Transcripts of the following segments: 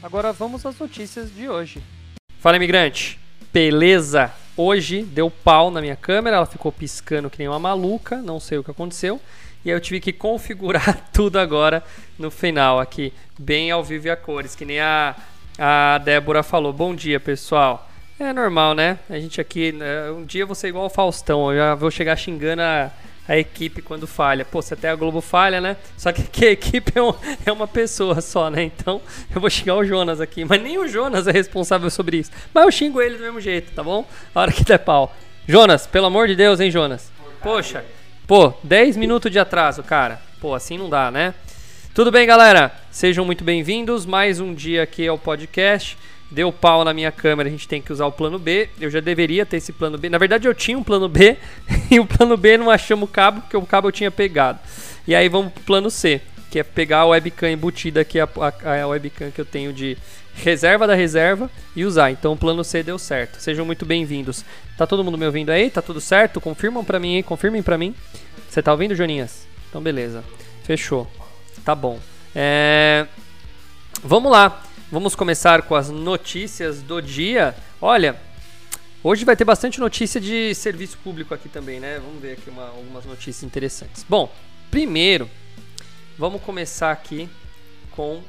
Agora vamos às notícias de hoje. Fala imigrante, beleza? Hoje deu pau na minha câmera, ela ficou piscando que nem uma maluca, não sei o que aconteceu. E aí eu tive que configurar tudo agora no final aqui, bem ao vivo e a cores, que nem a, a Débora falou. Bom dia, pessoal. É normal, né? A gente aqui, né, um dia ser igual o Faustão, eu já vou chegar xingando a, a equipe quando falha. Pô, se até a Globo falha, né? Só que, que a equipe é, um, é, uma pessoa só, né? Então eu vou xingar o Jonas aqui. Mas nem o Jonas é responsável sobre isso. Mas eu xingo ele do mesmo jeito, tá bom? A hora que der pau. Jonas, pelo amor de Deus, hein, Jonas? Poxa, pô, 10 minutos de atraso, cara. Pô, assim não dá, né? Tudo bem, galera? Sejam muito bem-vindos. Mais um dia aqui ao podcast deu pau na minha câmera, a gente tem que usar o plano B. Eu já deveria ter esse plano B. Na verdade, eu tinha um plano B e o plano B não achamos o cabo, porque o cabo eu tinha pegado. E aí vamos pro plano C, que é pegar a webcam embutida aqui, a, a, a webcam que eu tenho de reserva da reserva e usar. Então o plano C deu certo. Sejam muito bem-vindos. Tá todo mundo me ouvindo aí? Tá tudo certo? Confirmam para mim, hein? Confirmem para mim. Você tá ouvindo, Joninhas? Então beleza. Fechou. Tá bom. É... Vamos lá. Vamos começar com as notícias do dia. Olha, hoje vai ter bastante notícia de serviço público aqui também, né? Vamos ver aqui uma, algumas notícias interessantes. Bom, primeiro, vamos começar aqui com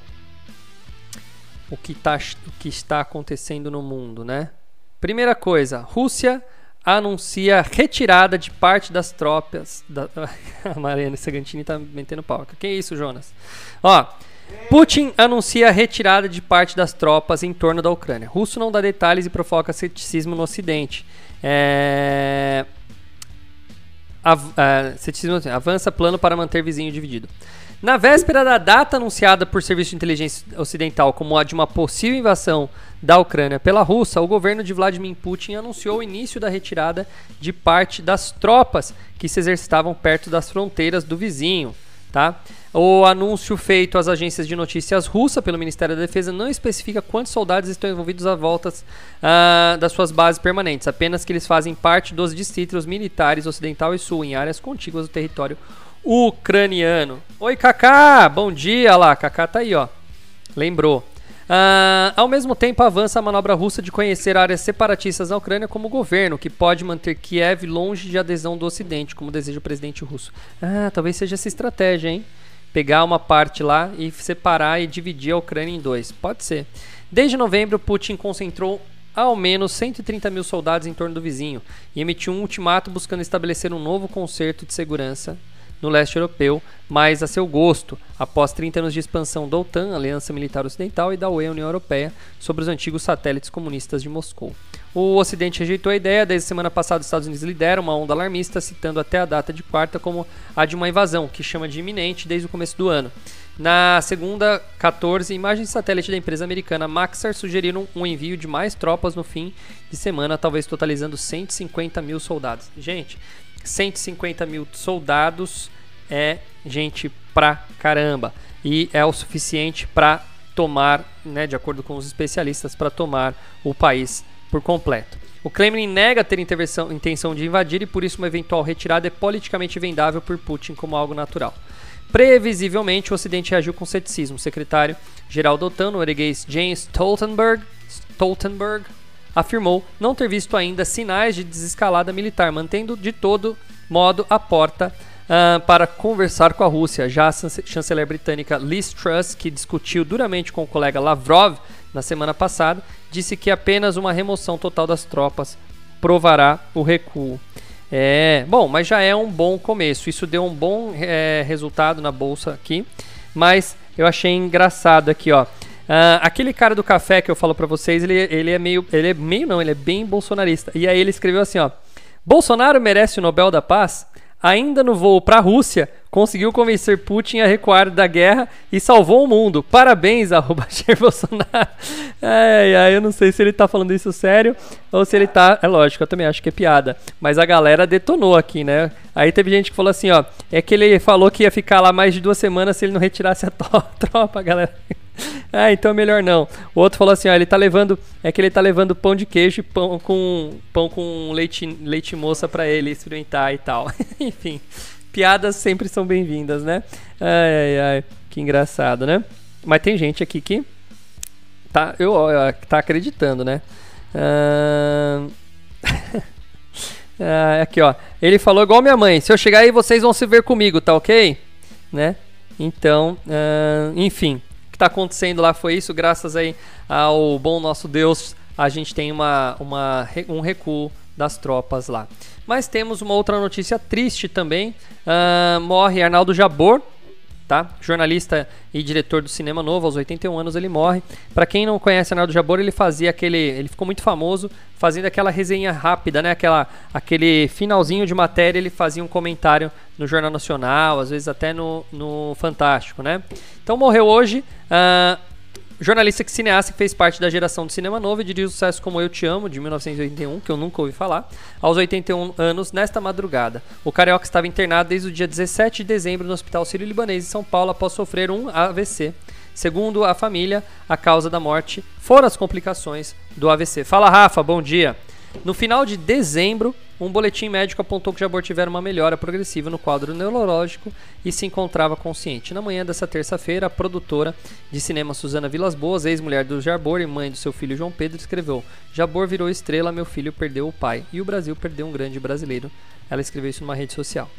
o que, tá, o que está acontecendo no mundo, né? Primeira coisa, Rússia anuncia retirada de parte das tropas. Da... A Mariana Sagantini tá metendo pau. Que isso, Jonas? Ó, Putin anuncia a retirada de parte das tropas em torno da Ucrânia. Russo não dá detalhes e provoca ceticismo no Ocidente. É... Av uh, ceticismo, avança plano para manter vizinho dividido. Na véspera da data anunciada por serviço de inteligência ocidental como a de uma possível invasão da Ucrânia pela Rússia, o governo de Vladimir Putin anunciou o início da retirada de parte das tropas que se exercitavam perto das fronteiras do vizinho. Tá? O anúncio feito às agências de notícias russa pelo Ministério da Defesa não especifica quantos soldados estão envolvidos à volta uh, das suas bases permanentes, apenas que eles fazem parte dos distritos militares ocidental e sul, em áreas contíguas do território ucraniano. Oi, Kaká! Bom dia lá, Kaká tá aí, ó. Lembrou. Uh, ao mesmo tempo, avança a manobra russa de conhecer áreas separatistas na Ucrânia como governo, que pode manter Kiev longe de adesão do Ocidente, como deseja o presidente russo. Ah, talvez seja essa estratégia, hein? Pegar uma parte lá e separar e dividir a Ucrânia em dois. Pode ser. Desde novembro, Putin concentrou ao menos 130 mil soldados em torno do vizinho e emitiu um ultimato buscando estabelecer um novo concerto de segurança no leste europeu, mais a seu gosto, após 30 anos de expansão da OTAN, Aliança Militar Ocidental, e da UE, União Europeia, sobre os antigos satélites comunistas de Moscou. O Ocidente rejeitou a ideia, desde semana passada os Estados Unidos lideram uma onda alarmista, citando até a data de quarta como a de uma invasão, que chama de iminente desde o começo do ano. Na segunda, 14, imagens satélite da empresa americana Maxar sugeriram um envio de mais tropas no fim de semana, talvez totalizando 150 mil soldados. Gente, 150 mil soldados é gente pra caramba. E é o suficiente para tomar, né, de acordo com os especialistas, para tomar o país por completo. O Kremlin nega ter intenção de invadir e por isso uma eventual retirada é politicamente vendável por Putin como algo natural. Previsivelmente, o Ocidente reagiu com ceticismo. O secretário-geral da OTAN, norueguês James Stoltenberg, Stoltenberg afirmou não ter visto ainda sinais de desescalada militar, mantendo de todo modo a porta uh, para conversar com a Rússia. Já a chanceler britânica Liz Truss, que discutiu duramente com o colega Lavrov na semana passada, disse que apenas uma remoção total das tropas provará o recuo. É, bom, mas já é um bom começo. Isso deu um bom é, resultado na bolsa aqui, mas eu achei engraçado aqui, ó. Uh, aquele cara do café que eu falo para vocês, ele, ele é meio. Ele é meio não, ele é bem bolsonarista. E aí ele escreveu assim, ó. Bolsonaro merece o Nobel da Paz? ainda no voo para a Rússia, conseguiu convencer Putin a recuar da guerra e salvou o mundo. Parabéns, arroba Jair Bolsonaro. Ai, ai, eu não sei se ele tá falando isso sério ou se ele tá. É lógico, eu também acho que é piada. Mas a galera detonou aqui, né? Aí teve gente que falou assim, ó. É que ele falou que ia ficar lá mais de duas semanas se ele não retirasse a tropa, galera. ah, então melhor não. O outro falou assim, ó, ele tá levando, é que ele tá levando pão de queijo e pão com pão com leite leite moça para ele experimentar e tal. Enfim, piadas sempre são bem-vindas, né? Ai, ai, ai, que engraçado, né? Mas tem gente aqui que tá, eu, tá acreditando, né? Uh... aqui, ó. Ele falou igual minha mãe. Se eu chegar aí, vocês vão se ver comigo, tá ok? Né? Então, uh, enfim está acontecendo lá foi isso, graças aí ao bom nosso Deus, a gente tem uma, uma, um recuo das tropas lá. Mas temos uma outra notícia triste também. Uh, morre Arnaldo Jabor, tá? Jornalista e diretor do Cinema Novo, aos 81 anos ele morre. Para quem não conhece Arnaldo Jabor, ele fazia aquele, ele ficou muito famoso fazendo aquela resenha rápida, né? Aquela, aquele finalzinho de matéria, ele fazia um comentário no Jornal Nacional, às vezes até no, no Fantástico, né? Então morreu hoje. Uh, jornalista que cineasta que fez parte da geração do cinema novo e dirigiu sucesso como Eu Te Amo, de 1981, que eu nunca ouvi falar, aos 81 anos, nesta madrugada. O carioca estava internado desde o dia 17 de dezembro no Hospital Sírio-Libanês em São Paulo após sofrer um AVC. Segundo a família, a causa da morte foram as complicações do AVC. Fala, Rafa, bom dia. No final de dezembro, um boletim médico apontou que Jabor tivera uma melhora progressiva no quadro neurológico e se encontrava consciente. Na manhã dessa terça-feira, a produtora de cinema Suzana Vilas Boas, ex-mulher do Jabor e mãe do seu filho João Pedro, escreveu: Jabor virou estrela, meu filho perdeu o pai e o Brasil perdeu um grande brasileiro. Ela escreveu isso numa rede social.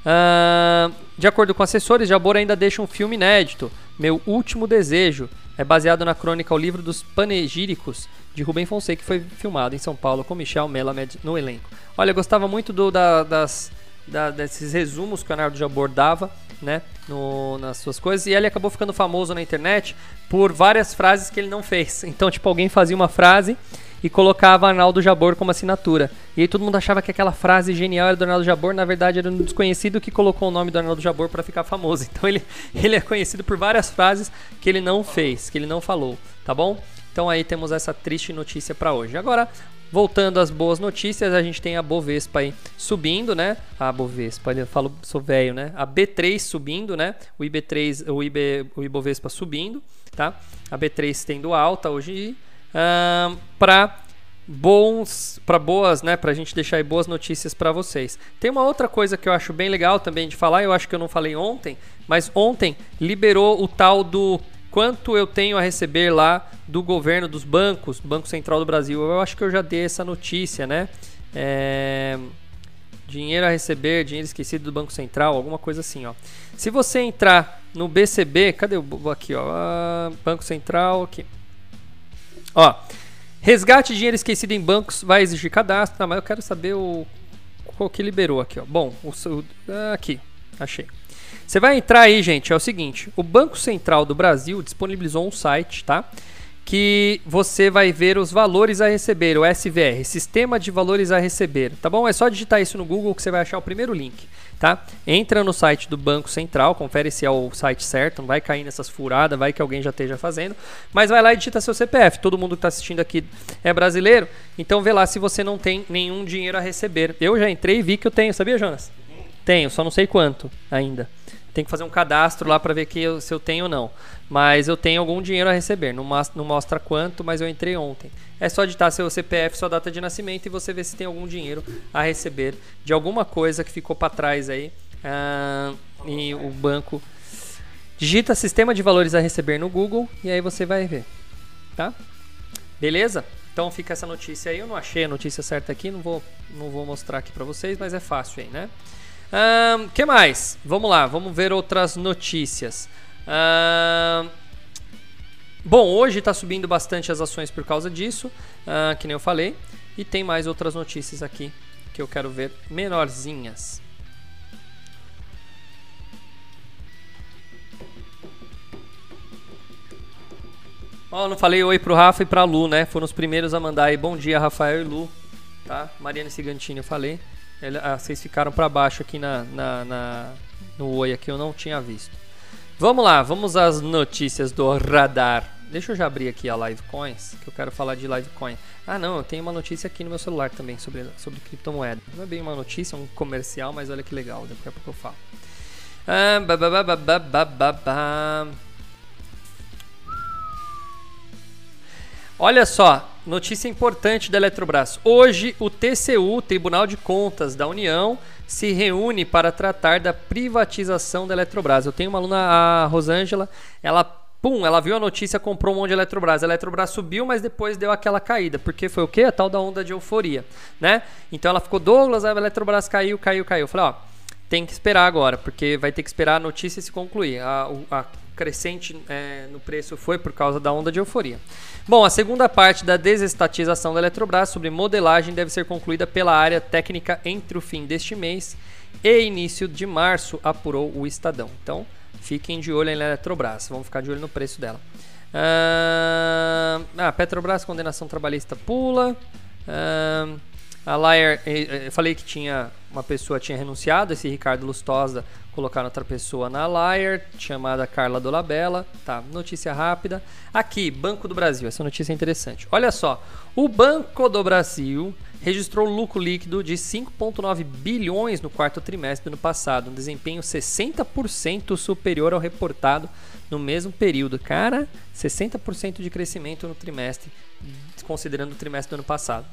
Uh, de acordo com assessores, Jabor ainda deixa um filme inédito, Meu Último Desejo. É baseado na crônica O Livro dos Panegíricos, de Rubem Fonseca, que foi filmado em São Paulo com Michel Melamed no elenco. Olha, eu gostava muito do, da, das, da, desses resumos que o Leonardo Jabor dava, né, no, nas suas coisas, e ele acabou ficando famoso na internet por várias frases que ele não fez. Então, tipo, alguém fazia uma frase e colocava Arnaldo Jabor como assinatura. E aí todo mundo achava que aquela frase genial era do Arnaldo Jabor, na verdade era um desconhecido que colocou o nome do Arnaldo Jabor para ficar famoso. Então ele, ele é conhecido por várias frases que ele não fez, que ele não falou, tá bom? Então aí temos essa triste notícia para hoje. Agora, voltando às boas notícias, a gente tem a Bovespa aí subindo, né? A Bovespa, eu falo, sou velho, né? A B3 subindo, né? O IB3, o, IB, o Ibovespa subindo, tá? A B3 tendo alta hoje uh, para bons para boas, né, pra gente deixar aí boas notícias para vocês. Tem uma outra coisa que eu acho bem legal também de falar, eu acho que eu não falei ontem, mas ontem liberou o tal do quanto eu tenho a receber lá do governo dos bancos, Banco Central do Brasil. Eu acho que eu já dei essa notícia, né? É... Dinheiro a receber, dinheiro esquecido do Banco Central, alguma coisa assim, ó. Se você entrar no BCB, cadê o aqui, ó, ah, Banco Central aqui. Ó, resgate de dinheiro esquecido em bancos vai exigir cadastro, tá, mas eu quero saber o qual que liberou aqui, ó. Bom, o, o aqui, achei. Você vai entrar aí, gente, é o seguinte, o Banco Central do Brasil disponibilizou um site, tá? Que você vai ver os valores a receber, o SVR, Sistema de Valores a Receber, tá bom? É só digitar isso no Google que você vai achar o primeiro link tá? Entra no site do Banco Central, confere se é o site certo, não vai cair nessas furadas, vai que alguém já esteja fazendo, mas vai lá e digita seu CPF. Todo mundo que está assistindo aqui é brasileiro, então vê lá se você não tem nenhum dinheiro a receber. Eu já entrei e vi que eu tenho, sabia, Jonas? Tenho, só não sei quanto ainda. Tem que fazer um cadastro lá para ver que eu, se eu tenho ou não. Mas eu tenho algum dinheiro a receber. Não, não mostra quanto, mas eu entrei ontem. É só digitar seu CPF, sua data de nascimento e você vê se tem algum dinheiro a receber de alguma coisa que ficou para trás aí. Ah, e o banco digita sistema de valores a receber no Google e aí você vai ver, tá? Beleza? Então fica essa notícia aí. Eu não achei a notícia certa aqui, não vou, não vou mostrar aqui para vocês, mas é fácil aí, né? O um, que mais? Vamos lá, vamos ver outras notícias. Um, Bom, hoje está subindo bastante as ações por causa disso, que nem eu falei. E tem mais outras notícias aqui que eu quero ver menorzinhas. Ó, oh, não falei oi pro Rafa e pra Lu, né? Foram os primeiros a mandar aí bom dia, Rafael e Lu, tá? Mariana Cigantini eu falei. Ele, ah, vocês ficaram para baixo aqui na, na, na, no Oi aqui, eu não tinha visto. Vamos lá, vamos às notícias do radar. Deixa eu já abrir aqui a Livecoins, que eu quero falar de Livecoin. Ah, não, eu tenho uma notícia aqui no meu celular também sobre, sobre criptomoeda. Não é bem uma notícia, é um comercial, mas olha que legal, daqui a pouco eu falo. Ah, Olha só, notícia importante da Eletrobras. Hoje, o TCU, Tribunal de Contas da União, se reúne para tratar da privatização da Eletrobras. Eu tenho uma aluna, a Rosângela, ela Pum, ela viu a notícia, comprou um monte de Eletrobras. A Eletrobras subiu, mas depois deu aquela caída. Porque foi o quê? A tal da onda de euforia, né? Então ela ficou, Douglas, a Eletrobras caiu, caiu, caiu. Eu falei, ó, tem que esperar agora, porque vai ter que esperar a notícia se concluir. A, a crescente é, no preço foi por causa da onda de euforia. Bom, a segunda parte da desestatização da Eletrobras sobre modelagem deve ser concluída pela área técnica entre o fim deste mês e início de março, apurou o Estadão. Então, Fiquem de olho na Eletrobras, vamos ficar de olho no preço dela. Ah, Petrobras, condenação trabalhista pula. Uh, a Liar, eh, eh, eu falei que tinha uma pessoa tinha renunciado, esse Ricardo Lustosa colocaram outra pessoa na Liar, chamada Carla Dolabella. Tá, notícia rápida. Aqui, Banco do Brasil, essa notícia é interessante. Olha só, o Banco do Brasil registrou lucro líquido de 5,9 bilhões no quarto trimestre do ano passado, um desempenho 60% superior ao reportado no mesmo período. Cara, 60% de crescimento no trimestre, considerando o trimestre do ano passado.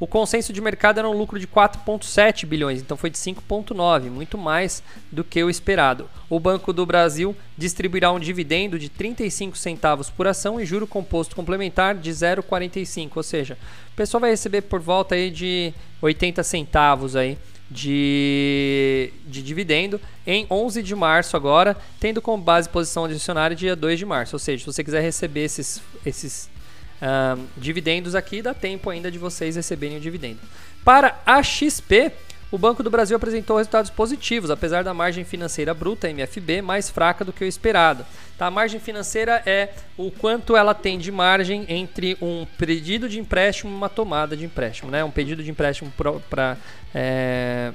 O consenso de mercado era um lucro de 4,7 bilhões, então foi de 5,9, muito mais do que o esperado. O Banco do Brasil distribuirá um dividendo de 35 centavos por ação e juro composto complementar de 0,45, ou seja, o pessoal vai receber por volta aí de 80 centavos aí de, de dividendo em 11 de março agora, tendo como base posição adicionária dia 2 de março. Ou seja, se você quiser receber esses, esses uh, dividendos aqui, dá tempo ainda de vocês receberem o dividendo. Para a XP, o Banco do Brasil apresentou resultados positivos, apesar da margem financeira bruta, MFB, mais fraca do que o esperado. Tá? A margem financeira é o quanto ela tem de margem entre um pedido de empréstimo e uma tomada de empréstimo. Né? Um pedido de empréstimo para é,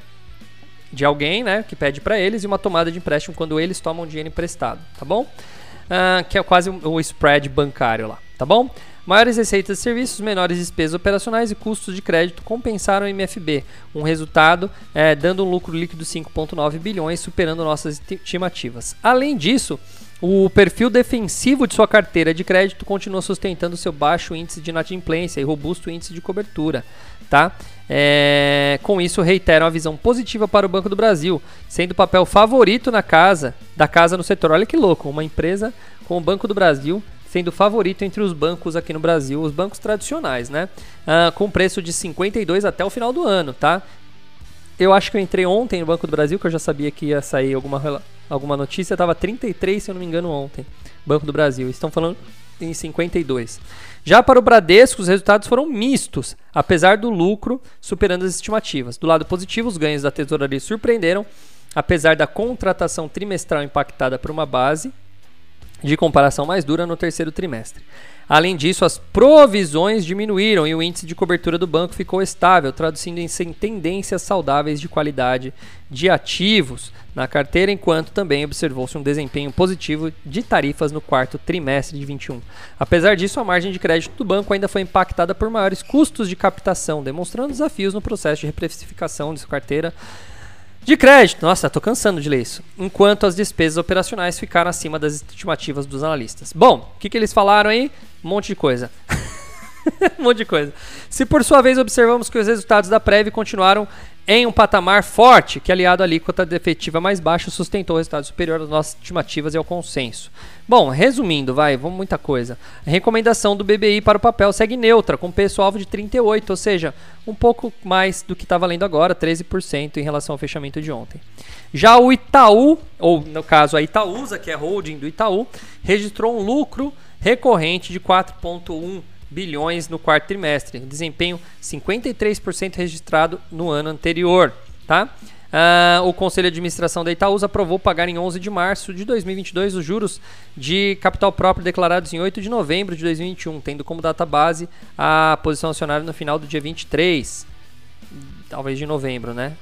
de alguém né, que pede para eles e uma tomada de empréstimo quando eles tomam dinheiro emprestado. Tá bom? Uh, que é quase o spread bancário lá. Tá bom? Maiores receitas de serviços, menores despesas operacionais e custos de crédito compensaram o MFB, um resultado é, dando um lucro líquido de 5,9 bilhões, superando nossas estimativas. Além disso, o perfil defensivo de sua carteira de crédito continua sustentando seu baixo índice de inadimplência e robusto índice de cobertura. Tá? É, com isso, reiteram a visão positiva para o Banco do Brasil, sendo o papel favorito na casa da casa no setor. Olha que louco, uma empresa com o Banco do Brasil sendo favorito entre os bancos aqui no Brasil, os bancos tradicionais, né? Ah, com preço de 52 até o final do ano, tá? Eu acho que eu entrei ontem no Banco do Brasil, que eu já sabia que ia sair alguma, alguma notícia, estava 33, se eu não me engano, ontem. Banco do Brasil. Estão falando em 52. Já para o Bradesco, os resultados foram mistos, apesar do lucro superando as estimativas. Do lado positivo, os ganhos da tesouraria surpreenderam, apesar da contratação trimestral impactada por uma base de comparação mais dura no terceiro trimestre. Além disso, as provisões diminuíram e o índice de cobertura do banco ficou estável, traduzindo em tendências saudáveis de qualidade de ativos na carteira, enquanto também observou-se um desempenho positivo de tarifas no quarto trimestre de 21. Apesar disso, a margem de crédito do banco ainda foi impactada por maiores custos de captação, demonstrando desafios no processo de reprecificação de sua carteira de crédito, nossa, tô cansando de ler isso. Enquanto as despesas operacionais ficaram acima das estimativas dos analistas. Bom, o que, que eles falaram aí? Um monte de coisa. um monte de coisa. Se por sua vez observamos que os resultados da Prev continuaram em um patamar forte, que aliado à alíquota defetiva mais baixa sustentou o resultado superior às nossas estimativas e ao consenso. Bom, resumindo, vai, vamos muita coisa. A recomendação do BBI para o papel segue neutra, com preço-alvo de 38, ou seja, um pouco mais do que está valendo agora, 13% em relação ao fechamento de ontem. Já o Itaú, ou no caso a Itaúsa, que é holding do Itaú, registrou um lucro recorrente de 4,1 bilhões no quarto trimestre, desempenho 53% registrado no ano anterior, tá? Uh, o Conselho de Administração da Itaúsa aprovou pagar em 11 de março de 2022 os juros de capital próprio declarados em 8 de novembro de 2021, tendo como data base a posição acionária no final do dia 23, talvez de novembro, né?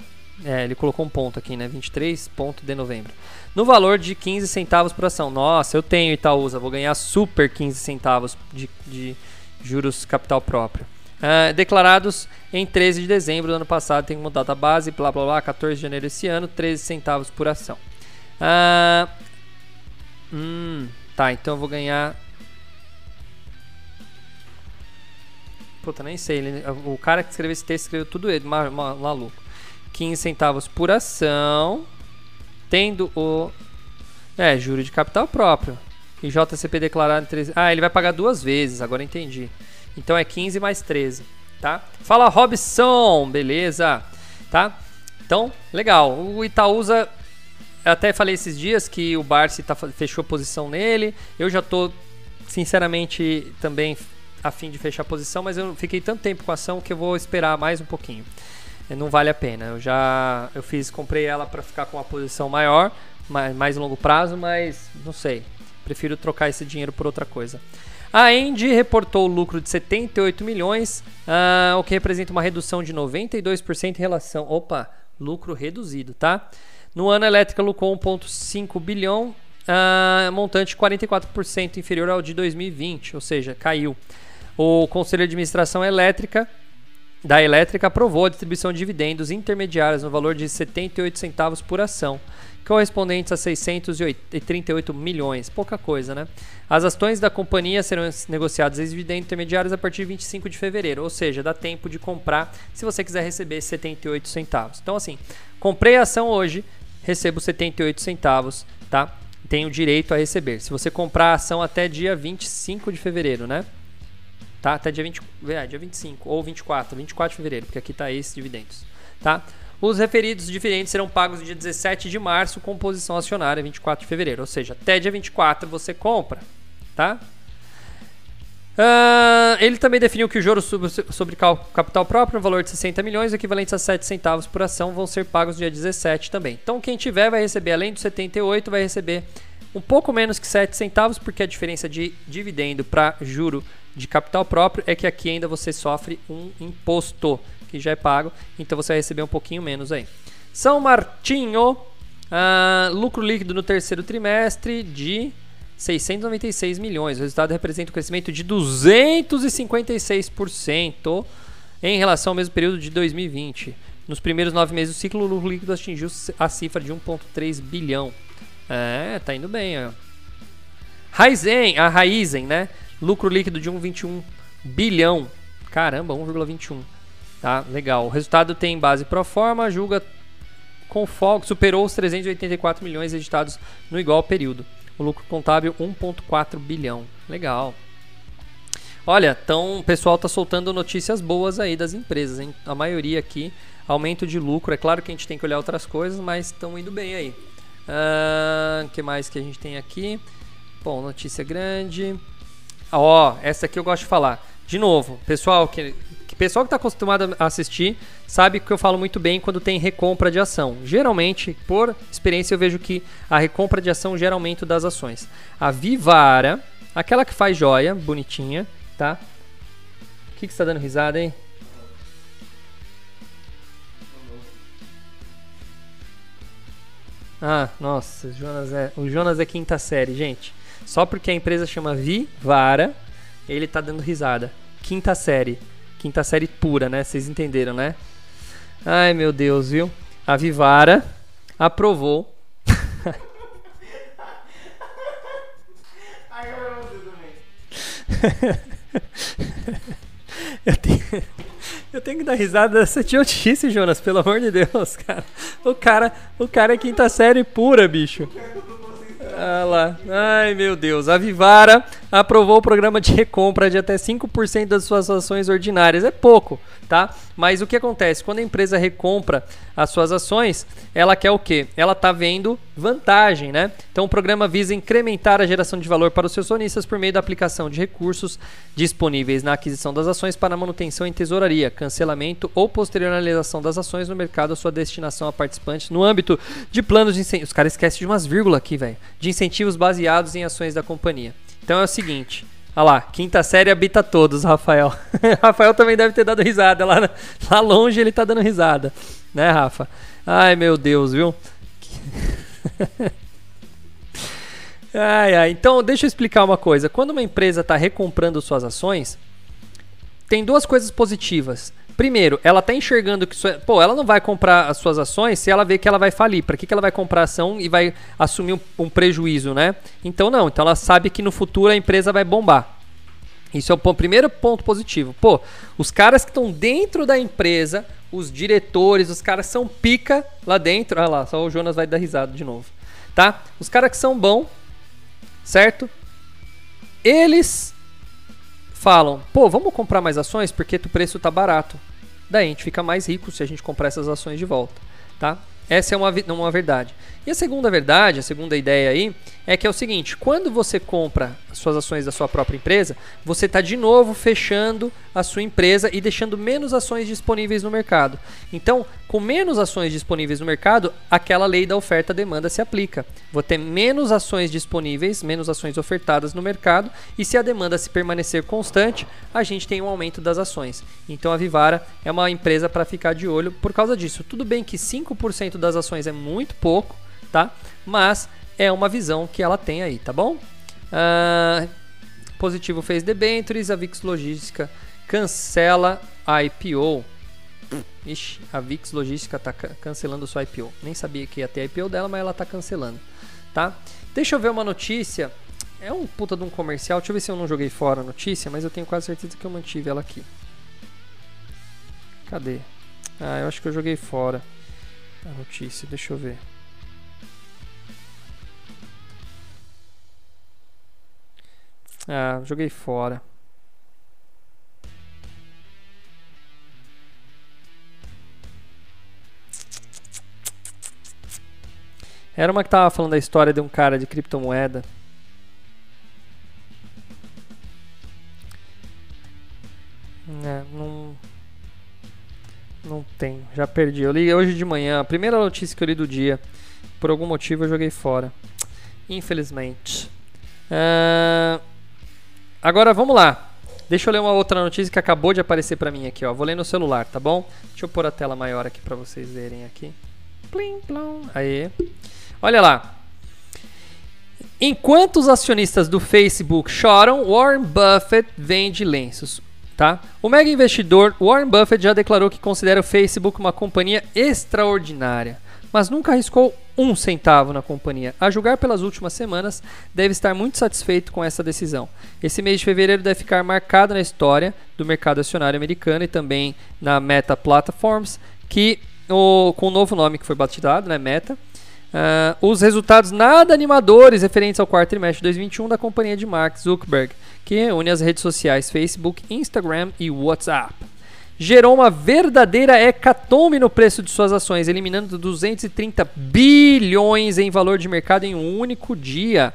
É, ele colocou um ponto aqui, né? 23 ponto de novembro. No valor de 15 centavos por ação. Nossa, eu tenho Itaúsa, vou ganhar super 15 centavos de, de juros capital próprio. Uh, declarados em 13 de dezembro do ano passado, tem como data base, blá blá blá, 14 de janeiro desse ano, 13 centavos por ação. Uh, hum, tá, então eu vou ganhar. Puta, nem sei. Ele, o cara que escreveu esse texto escreveu tudo ele, maluco. 15 centavos por ação, tendo o. É, juro de capital próprio. E JCP declarado em 13. Ah, ele vai pagar duas vezes, agora entendi. Então é 15 mais 13, tá? Fala Robson, beleza? Tá? Então, legal. O Itaúsa, até falei esses dias que o Barsi tá, fechou posição nele. Eu já tô, sinceramente, também a fim de fechar posição, mas eu fiquei tanto tempo com a ação que eu vou esperar mais um pouquinho. É, não vale a pena. Eu já eu fiz, comprei ela para ficar com uma posição maior, mais, mais longo prazo, mas não sei. Prefiro trocar esse dinheiro por outra coisa. A Engie reportou lucro de 78 milhões, uh, o que representa uma redução de 92% em relação. Opa, lucro reduzido, tá? No ano, a elétrica lucrou 1,5 bilhão, uh, montante 44% inferior ao de 2020, ou seja, caiu. O Conselho de Administração Elétrica da Elétrica aprovou a distribuição de dividendos intermediários no valor de 78 centavos por ação, correspondentes a 638 milhões, pouca coisa, né? As ações da companhia serão negociadas em dividendos intermediários a partir de 25 de fevereiro, ou seja, dá tempo de comprar se você quiser receber 78 centavos. Então assim, comprei a ação hoje, recebo 78 centavos, tá? Tenho direito a receber. Se você comprar a ação até dia 25 de fevereiro, né? tá? Até dia, 20, é, dia 25 ou 24, 24 de fevereiro, porque aqui está esses dividendos, tá? Os referidos dividendos serão pagos dia 17 de março com posição acionária 24 de fevereiro, ou seja, até dia 24 você compra, tá? Uh, ele também definiu que os juros sobre, sobre capital próprio no valor de 60 milhões, equivalentes a 7 centavos por ação, vão ser pagos no dia 17 também. Então, quem tiver vai receber, além dos 78, vai receber um pouco menos que 7 centavos, porque a diferença de dividendo para juro de capital próprio é que aqui ainda você sofre um imposto que já é pago, então você vai receber um pouquinho menos aí. São Martinho, uh, lucro líquido no terceiro trimestre de 696 milhões. O resultado representa um crescimento de 256% em relação ao mesmo período de 2020. Nos primeiros nove meses do ciclo, o lucro líquido atingiu a cifra de 1,3 bilhão. É, tá indo bem. Ó. Raizen, a Raizen, né? Lucro líquido de 1,21 bilhão. Caramba, 1,21. Tá, legal. O resultado tem base pro forma, julga com foco, superou os 384 milhões editados no igual período. O lucro contábil 1,4 bilhão. Legal. Olha, então o pessoal tá soltando notícias boas aí das empresas, hein? A maioria aqui, aumento de lucro. É claro que a gente tem que olhar outras coisas, mas estão indo bem aí. O uh, que mais que a gente tem aqui? Bom, notícia grande. Ó, oh, essa aqui eu gosto de falar. De novo, pessoal que, pessoal que está acostumado a assistir sabe que eu falo muito bem quando tem recompra de ação. Geralmente, por experiência, eu vejo que a recompra de ação gera aumento das ações. A Vivara, aquela que faz joia, bonitinha, tá? O que, que você tá dando risada aí? Ah, nossa, Jonas é, o Jonas é quinta série, gente. Só porque a empresa chama Vivara, ele tá dando risada. Quinta série. Quinta série pura, né? Vocês entenderam, né? Ai, meu Deus, viu? A Vivara aprovou. eu, tenho, eu tenho que dar risada dessa idiotice, Jonas, pelo amor de Deus, cara. O cara, o cara é quinta série pura, bicho. Ah lá. Ai, meu Deus. A Vivara aprovou o programa de recompra de até 5% das suas ações ordinárias. É pouco, tá? Mas o que acontece? Quando a empresa recompra as suas ações, ela quer o quê? Ela está vendo vantagem, né? Então o programa visa incrementar a geração de valor para os seus acionistas por meio da aplicação de recursos disponíveis na aquisição das ações para manutenção em tesouraria, cancelamento ou posterior analisação das ações no mercado a sua destinação a participantes no âmbito de planos de incentivos. Os caras esquecem de umas vírgulas aqui, velho. De incentivos baseados em ações da companhia. Então é o seguinte, Olha lá, quinta série habita todos, Rafael. Rafael também deve ter dado risada. Lá, lá longe ele tá dando risada. né, Rafa? Ai, meu Deus, viu? ai, ai. Então, deixa eu explicar uma coisa. Quando uma empresa está recomprando suas ações, tem duas coisas positivas. Primeiro, ela está enxergando que. Pô, ela não vai comprar as suas ações se ela vê que ela vai falir. Para que, que ela vai comprar ação e vai assumir um, um prejuízo, né? Então, não. Então, ela sabe que no futuro a empresa vai bombar. Isso é o primeiro ponto positivo. Pô, os caras que estão dentro da empresa, os diretores, os caras são pica lá dentro. Olha lá, só o Jonas vai dar risada de novo. Tá? Os caras que são bons, certo? Eles falam, pô, vamos comprar mais ações porque o preço tá barato. Daí a gente fica mais rico se a gente comprar essas ações de volta, tá? Essa é uma, uma verdade. E a segunda verdade, a segunda ideia aí, é que é o seguinte: quando você compra as suas ações da sua própria empresa, você está de novo fechando a sua empresa e deixando menos ações disponíveis no mercado. Então, com menos ações disponíveis no mercado, aquela lei da oferta-demanda se aplica. Vou ter menos ações disponíveis, menos ações ofertadas no mercado, e se a demanda se permanecer constante, a gente tem um aumento das ações. Então, a Vivara é uma empresa para ficar de olho por causa disso. Tudo bem que 5% das ações é muito pouco, tá? Mas é uma visão que ela tem aí, tá bom? Uh, positivo fez debentures, a VIX Logística cancela a IPO. Ixi, a VIX Logística está cancelando sua IPO. Nem sabia que ia ter a IPO dela, mas ela está cancelando, tá? Deixa eu ver uma notícia. É um puta de um comercial. Deixa eu ver se eu não joguei fora a notícia, mas eu tenho quase certeza que eu mantive ela aqui. Cadê? Ah, eu acho que eu joguei fora a notícia. Deixa eu ver. Ah, joguei fora. Era uma que tava falando da história de um cara de criptomoeda. É, não. Não tem, já perdi. Eu li hoje de manhã, a primeira notícia que eu li do dia. Por algum motivo eu joguei fora. Infelizmente. Uh, Agora vamos lá. Deixa eu ler uma outra notícia que acabou de aparecer para mim aqui, ó. Vou ler no celular, tá bom? Deixa eu pôr a tela maior aqui para vocês verem aqui. Plim, plom. Aí. Olha lá. Enquanto os acionistas do Facebook choram, Warren Buffett vende lenços. Tá? O mega investidor Warren Buffett já declarou que considera o Facebook uma companhia extraordinária mas nunca arriscou um centavo na companhia. A julgar pelas últimas semanas, deve estar muito satisfeito com essa decisão. Esse mês de fevereiro deve ficar marcado na história do mercado acionário americano e também na Meta Platforms, que o, com o novo nome que foi batizado, né, Meta, uh, os resultados nada animadores referentes ao quarto trimestre de 2021 da companhia de Mark Zuckerberg, que une as redes sociais Facebook, Instagram e WhatsApp gerou uma verdadeira hecatombe no preço de suas ações, eliminando 230 bilhões em valor de mercado em um único dia.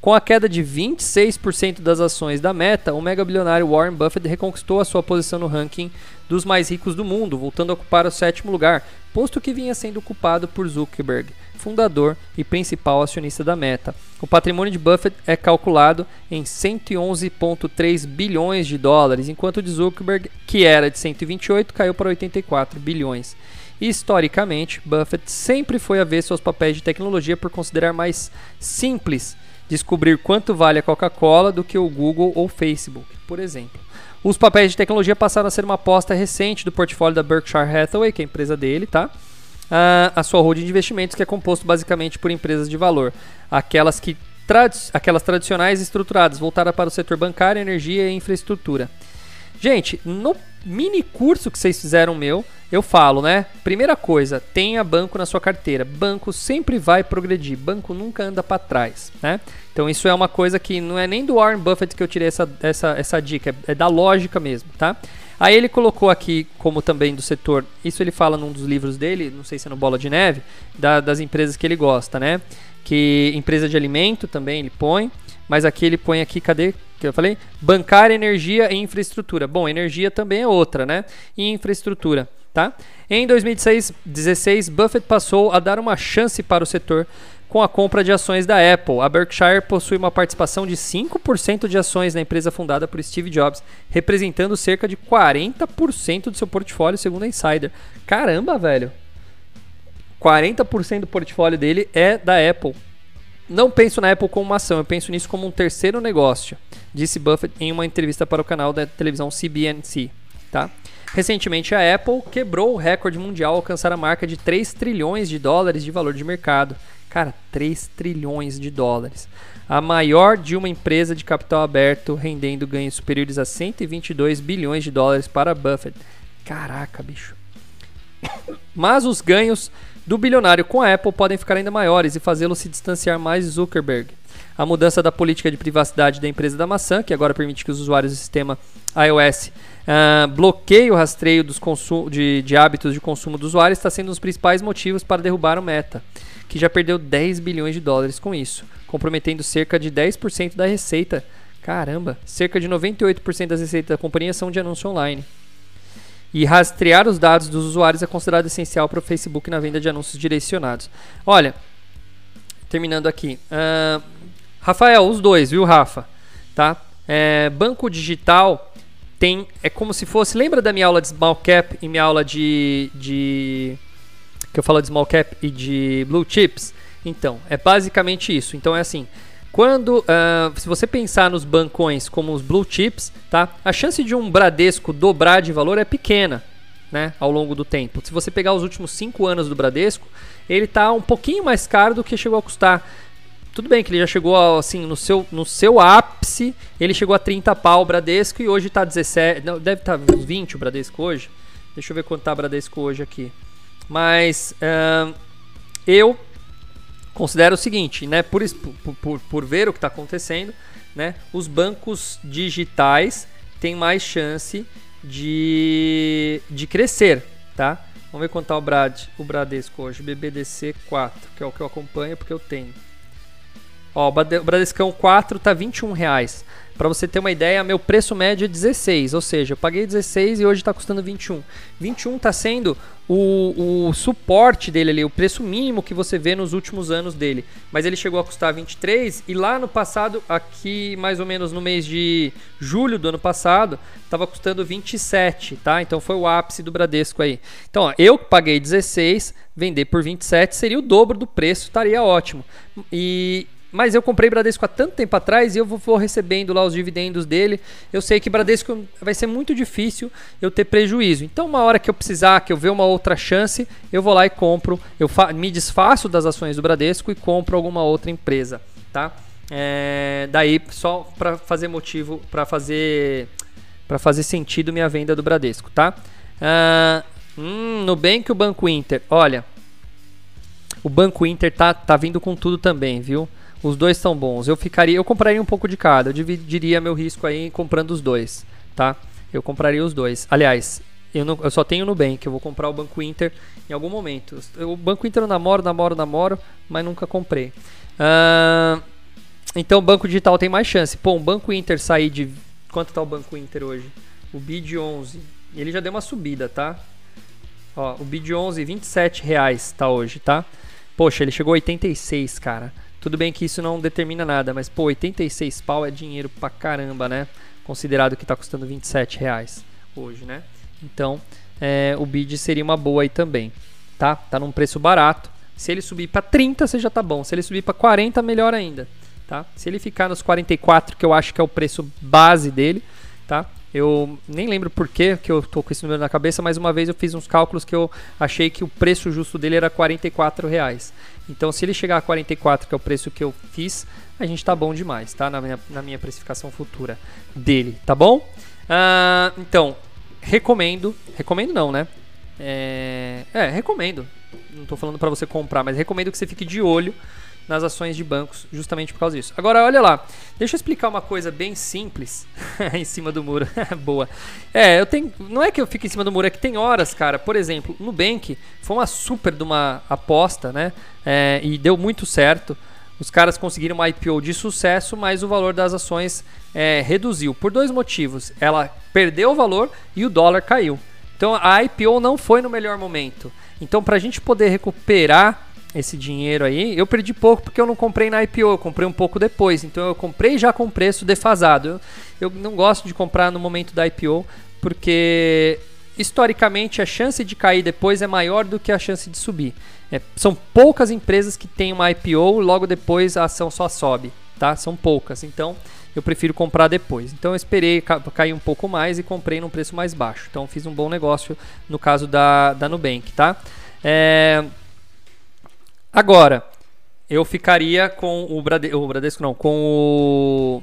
Com a queda de 26% das ações da Meta, o mega bilionário Warren Buffett reconquistou a sua posição no ranking dos mais ricos do mundo, voltando a ocupar o sétimo lugar, posto que vinha sendo ocupado por Zuckerberg fundador e principal acionista da Meta. O patrimônio de Buffett é calculado em 111,3 bilhões de dólares, enquanto o de Zuckerberg, que era de 128, caiu para 84 bilhões. Historicamente, Buffett sempre foi a ver seus papéis de tecnologia por considerar mais simples descobrir quanto vale a Coca-Cola do que o Google ou Facebook, por exemplo. Os papéis de tecnologia passaram a ser uma aposta recente do portfólio da Berkshire Hathaway, que é a empresa dele, tá? a, a sua holding de investimentos, que é composto basicamente por empresas de valor. Aquelas, que tradi aquelas tradicionais estruturadas, voltadas para o setor bancário, energia e infraestrutura. Gente, no mini curso que vocês fizeram meu, eu falo, né? Primeira coisa, tenha banco na sua carteira. Banco sempre vai progredir, banco nunca anda para trás, né? Então isso é uma coisa que não é nem do Warren Buffett que eu tirei essa, essa, essa dica, é da lógica mesmo, tá? Aí ele colocou aqui, como também do setor, isso ele fala num dos livros dele, não sei se é no Bola de Neve, da, das empresas que ele gosta, né? Que empresa de alimento também ele põe, mas aqui ele põe aqui, cadê? Que eu falei? Bancária, energia e infraestrutura. Bom, energia também é outra, né? E infraestrutura, tá? Em 2016, Buffett passou a dar uma chance para o setor com a compra de ações da Apple. A Berkshire possui uma participação de 5% de ações na empresa fundada por Steve Jobs, representando cerca de 40% do seu portfólio, segundo a Insider. Caramba, velho! 40% do portfólio dele é da Apple. Não penso na Apple como uma ação, eu penso nisso como um terceiro negócio, disse Buffett em uma entrevista para o canal da televisão CBNC. Tá? Recentemente, a Apple quebrou o recorde mundial ao alcançar a marca de 3 trilhões de dólares de valor de mercado. Cara, 3 trilhões de dólares. A maior de uma empresa de capital aberto, rendendo ganhos superiores a 122 bilhões de dólares para Buffett. Caraca, bicho. Mas os ganhos do bilionário com a Apple podem ficar ainda maiores e fazê-lo se distanciar mais de Zuckerberg. A mudança da política de privacidade da empresa da maçã, que agora permite que os usuários do sistema iOS uh, bloqueiem o rastreio dos de, de hábitos de consumo do usuário, está sendo um dos principais motivos para derrubar o Meta, que já perdeu 10 bilhões de dólares com isso, comprometendo cerca de 10% da receita. Caramba, cerca de 98% das receitas da companhia são de anúncio online. E rastrear os dados dos usuários é considerado essencial para o Facebook na venda de anúncios direcionados. Olha, terminando aqui. Uh, Rafael, os dois, viu, Rafa? Tá? É, banco digital tem. É como se fosse. Lembra da minha aula de small cap e minha aula de. de que eu falo de small cap e de blue chips? Então, é basicamente isso. Então é assim. Quando, uh, se você pensar nos bancões como os blue chips, tá? A chance de um Bradesco dobrar de valor é pequena, né? Ao longo do tempo. Se você pegar os últimos 5 anos do Bradesco, ele está um pouquinho mais caro do que chegou a custar. Tudo bem que ele já chegou assim no seu, no seu ápice, ele chegou a 30 pau o Bradesco e hoje está 17, não, deve estar tá uns 20 o Bradesco hoje. Deixa eu ver quanto tá o Bradesco hoje aqui. Mas uh, eu considero o seguinte, né, por, por, por, ver o que está acontecendo, né, os bancos digitais têm mais chance de, de crescer, tá? Vamos ver quanto está o, Brad, o Bradesco hoje, BBDC 4, que é o que eu acompanho porque eu tenho. Ó, o Bradescão 4 tá 21 reais. Para você ter uma ideia, meu preço médio é 16, ou seja, eu paguei 16 e hoje está custando 21. 21 está sendo o, o suporte dele ali, o preço mínimo que você vê nos últimos anos dele. Mas ele chegou a custar 23 e lá no passado, aqui mais ou menos no mês de julho do ano passado, estava custando 27, tá? Então foi o ápice do Bradesco aí. Então, ó, eu paguei 16, vender por 27 seria o dobro do preço, estaria ótimo. E mas eu comprei Bradesco há tanto tempo atrás e eu vou, recebendo lá os dividendos dele. Eu sei que Bradesco vai ser muito difícil eu ter prejuízo. Então, uma hora que eu precisar, que eu ver uma outra chance, eu vou lá e compro. Eu me desfaço das ações do Bradesco e compro alguma outra empresa, tá? É, daí só para fazer motivo, para fazer para fazer sentido minha venda do Bradesco, tá? Ah, hum, Nubank o Banco Inter, olha, o Banco Inter tá, tá vindo com tudo também, viu? Os dois são bons. Eu ficaria, eu compraria um pouco de cada. Eu dividiria meu risco aí comprando os dois, tá? Eu compraria os dois. Aliás, eu, não, eu só tenho o Nubank, eu vou comprar o Banco Inter em algum momento. O Banco Inter eu namoro, namoro, namoro, mas nunca comprei. Uh, então Banco Digital tem mais chance. Pô, o Banco Inter sair de... Quanto tá o Banco Inter hoje? O BID 11. Ele já deu uma subida, tá? Ó, o BID 11, 27 reais tá hoje, tá? Poxa, ele chegou a 86, cara. Tudo bem que isso não determina nada, mas pô, 86 pau é dinheiro pra caramba, né? Considerado que está custando 27 reais hoje, né? Então, é, o bid seria uma boa aí também, tá? Tá num preço barato. Se ele subir para 30, você já tá bom. Se ele subir para 40, melhor ainda, tá? Se ele ficar nos 44, que eu acho que é o preço base dele, tá? Eu nem lembro por que eu tô com esse número na cabeça, mas uma vez eu fiz uns cálculos que eu achei que o preço justo dele era 44 reais. Então, se ele chegar a 44, que é o preço que eu fiz, a gente tá bom demais, tá? Na minha, na minha precificação futura dele, tá bom? Uh, então, recomendo. Recomendo não, né? É, é recomendo. Não tô falando para você comprar, mas recomendo que você fique de olho nas ações de bancos, justamente por causa disso. Agora, olha lá, deixa eu explicar uma coisa bem simples em cima do muro. Boa. É, eu tenho. Não é que eu fique em cima do muro, é que tem horas, cara. Por exemplo, no Bank foi uma super de uma aposta, né? É, e deu muito certo. Os caras conseguiram uma IPO de sucesso, mas o valor das ações é, reduziu por dois motivos. Ela perdeu o valor e o dólar caiu. Então a IPO não foi no melhor momento. Então, para a gente poder recuperar esse dinheiro aí. Eu perdi pouco porque eu não comprei na IPO, eu comprei um pouco depois. Então eu comprei já com preço defasado. Eu, eu não gosto de comprar no momento da IPO porque historicamente a chance de cair depois é maior do que a chance de subir. É, são poucas empresas que têm uma IPO logo depois a ação só sobe, tá? São poucas. Então eu prefiro comprar depois. Então eu esperei ca cair um pouco mais e comprei num preço mais baixo. Então fiz um bom negócio no caso da, da Nubank, tá? É... Agora, eu ficaria com o, Brade o Bradesco, não, com o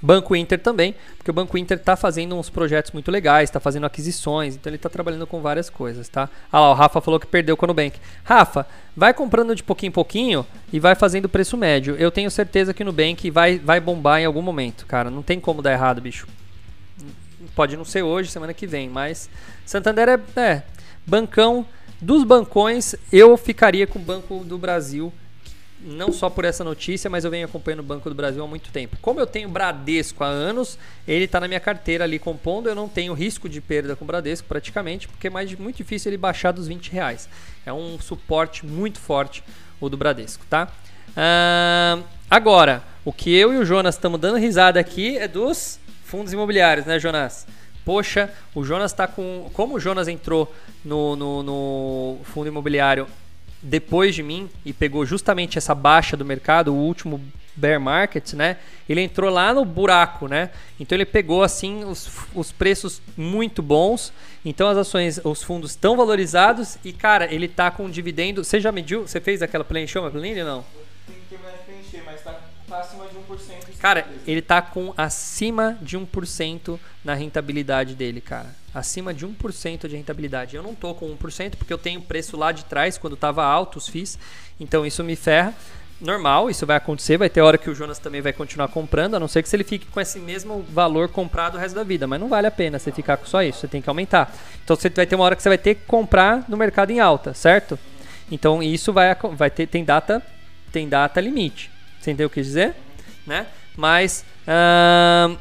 Banco Inter também, porque o Banco Inter está fazendo uns projetos muito legais, está fazendo aquisições, então ele está trabalhando com várias coisas, tá? Ah lá, o Rafa falou que perdeu com o Nubank. Rafa, vai comprando de pouquinho em pouquinho e vai fazendo preço médio. Eu tenho certeza que o Nubank vai, vai bombar em algum momento, cara. Não tem como dar errado, bicho. Pode não ser hoje, semana que vem, mas Santander é, é bancão dos bancões. Eu ficaria com o Banco do Brasil não só por essa notícia, mas eu venho acompanhando o Banco do Brasil há muito tempo. Como eu tenho Bradesco há anos, ele está na minha carteira ali compondo, eu não tenho risco de perda com o Bradesco praticamente, porque é mais, muito difícil ele baixar dos 20 reais. É um suporte muito forte o do Bradesco, tá? Uh, agora, o que eu e o Jonas estamos dando risada aqui é dos fundos imobiliários, né, Jonas? Poxa, o Jonas está com. Como o Jonas entrou no, no, no fundo imobiliário depois de mim e pegou justamente essa baixa do mercado, o último bear market, né? Ele entrou lá no buraco, né? Então ele pegou assim os, os preços muito bons. Então as ações, os fundos estão valorizados e cara, ele tá com um dividendo. Você já mediu? Você fez aquela planilha, uma não? Tem que preencher, mas tá, tá acima de 1%. Cara, ele tá com acima de 1% na rentabilidade dele, cara acima de 1% de rentabilidade. Eu não tô com 1% porque eu tenho preço lá de trás quando estava alto os FIIs, então isso me ferra. Normal, isso vai acontecer, vai ter hora que o Jonas também vai continuar comprando, a não ser que se ele fique com esse mesmo valor comprado o resto da vida, mas não vale a pena você ficar com só isso, você tem que aumentar. Então você vai ter uma hora que você vai ter que comprar no mercado em alta, certo? Então isso vai, vai ter tem data tem data limite. Você entendeu o que dizer? Né? Mas uh,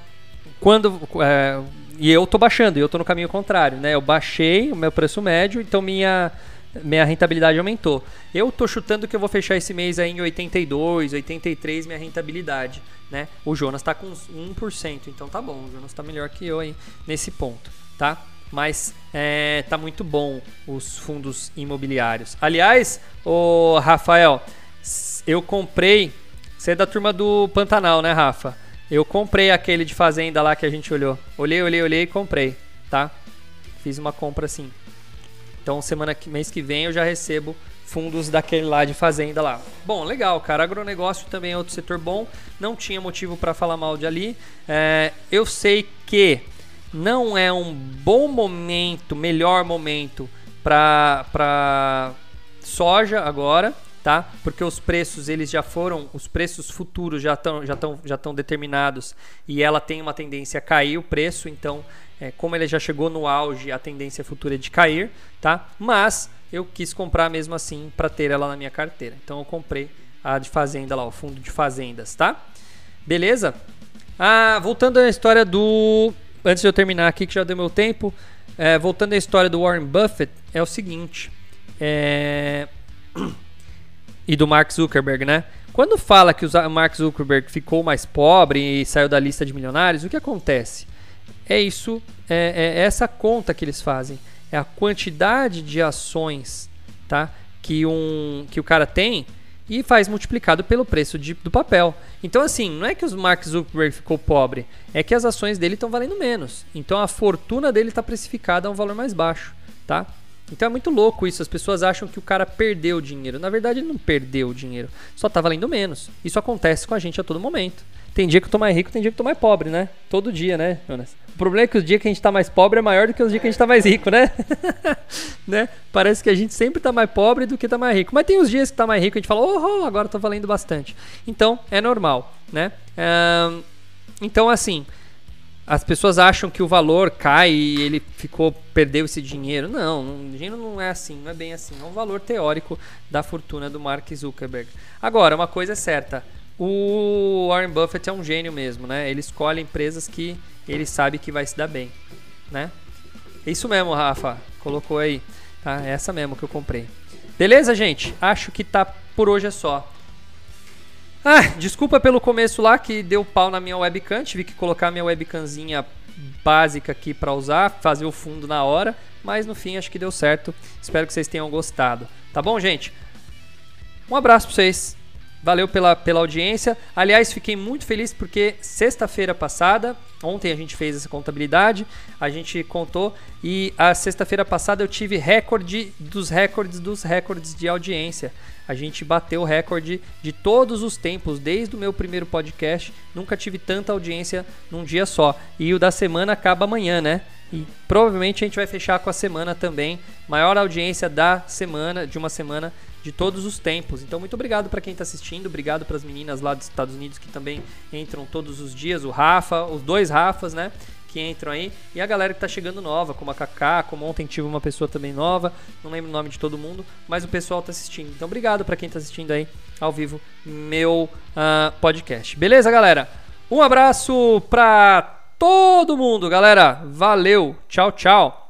quando uh, e eu tô baixando, eu tô no caminho contrário, né? Eu baixei o meu preço médio, então minha minha rentabilidade aumentou. Eu tô chutando que eu vou fechar esse mês aí em 82, 83 minha rentabilidade, né? O Jonas tá com 1%, então tá bom, o Jonas tá melhor que eu aí nesse ponto, tá? Mas é, tá muito bom os fundos imobiliários. Aliás, o Rafael, eu comprei. Você é da turma do Pantanal, né, Rafa? Eu comprei aquele de fazenda lá que a gente olhou. Olhei, olhei, olhei e comprei, tá? Fiz uma compra assim. Então, semana que mês que vem eu já recebo fundos daquele lá de fazenda lá. Bom, legal, cara. Agronegócio também é outro setor bom. Não tinha motivo para falar mal de ali. É, eu sei que não é um bom momento, melhor momento para soja agora tá? Porque os preços eles já foram, os preços futuros já estão já estão já estão determinados e ela tem uma tendência a cair o preço, então é, como ele já chegou no auge, a tendência futura é de cair, tá? Mas eu quis comprar mesmo assim para ter ela na minha carteira. Então eu comprei a de fazenda lá, o fundo de fazendas, tá? Beleza? Ah, voltando à história do antes de eu terminar aqui que já deu meu tempo, é, voltando à história do Warren Buffett, é o seguinte, é e do Mark Zuckerberg, né? Quando fala que o Mark Zuckerberg ficou mais pobre e saiu da lista de milionários, o que acontece? É isso, é, é essa conta que eles fazem. É a quantidade de ações tá? que, um, que o cara tem e faz multiplicado pelo preço de, do papel. Então, assim, não é que o Mark Zuckerberg ficou pobre, é que as ações dele estão valendo menos. Então, a fortuna dele está precificada a um valor mais baixo, tá? Então é muito louco isso. As pessoas acham que o cara perdeu dinheiro. Na verdade, ele não perdeu dinheiro. Só tá valendo menos. Isso acontece com a gente a todo momento. Tem dia que eu tô mais rico, tem dia que eu tô mais pobre, né? Todo dia, né, Jonas? O problema é que os dias que a gente tá mais pobre é maior do que os dias que a gente tá mais rico, né? né? Parece que a gente sempre tá mais pobre do que tá mais rico. Mas tem os dias que tá mais rico e a gente fala, oh, oh agora tô valendo bastante. Então, é normal, né? então, assim, as pessoas acham que o valor cai e ele ficou perdeu esse dinheiro. Não, o dinheiro não é assim, não é bem assim. É um valor teórico da fortuna do Mark Zuckerberg. Agora, uma coisa é certa, o Warren Buffett é um gênio mesmo, né? Ele escolhe empresas que ele sabe que vai se dar bem, né? Isso mesmo, Rafa. Colocou aí, tá? É essa mesmo que eu comprei. Beleza, gente? Acho que tá por hoje é só. Ah, desculpa pelo começo lá que deu pau na minha webcam. Tive que colocar minha webcamzinha básica aqui para usar, fazer o fundo na hora, mas no fim acho que deu certo. Espero que vocês tenham gostado. Tá bom, gente? Um abraço para vocês. Valeu pela, pela audiência. Aliás, fiquei muito feliz porque sexta-feira passada, ontem a gente fez essa contabilidade, a gente contou e a sexta-feira passada eu tive recorde dos recordes dos recordes de audiência. A gente bateu o recorde de todos os tempos, desde o meu primeiro podcast. Nunca tive tanta audiência num dia só. E o da semana acaba amanhã, né? E provavelmente a gente vai fechar com a semana também. Maior audiência da semana, de uma semana de todos os tempos. Então, muito obrigado para quem está assistindo, obrigado para as meninas lá dos Estados Unidos que também entram todos os dias, o Rafa, os dois Rafas, né? Que entram aí, e a galera que está chegando nova, como a Kaká, como ontem tive uma pessoa também nova, não lembro o nome de todo mundo, mas o pessoal está assistindo. Então, obrigado para quem está assistindo aí ao vivo meu uh, podcast. Beleza, galera? Um abraço para todo mundo, galera. Valeu, tchau, tchau.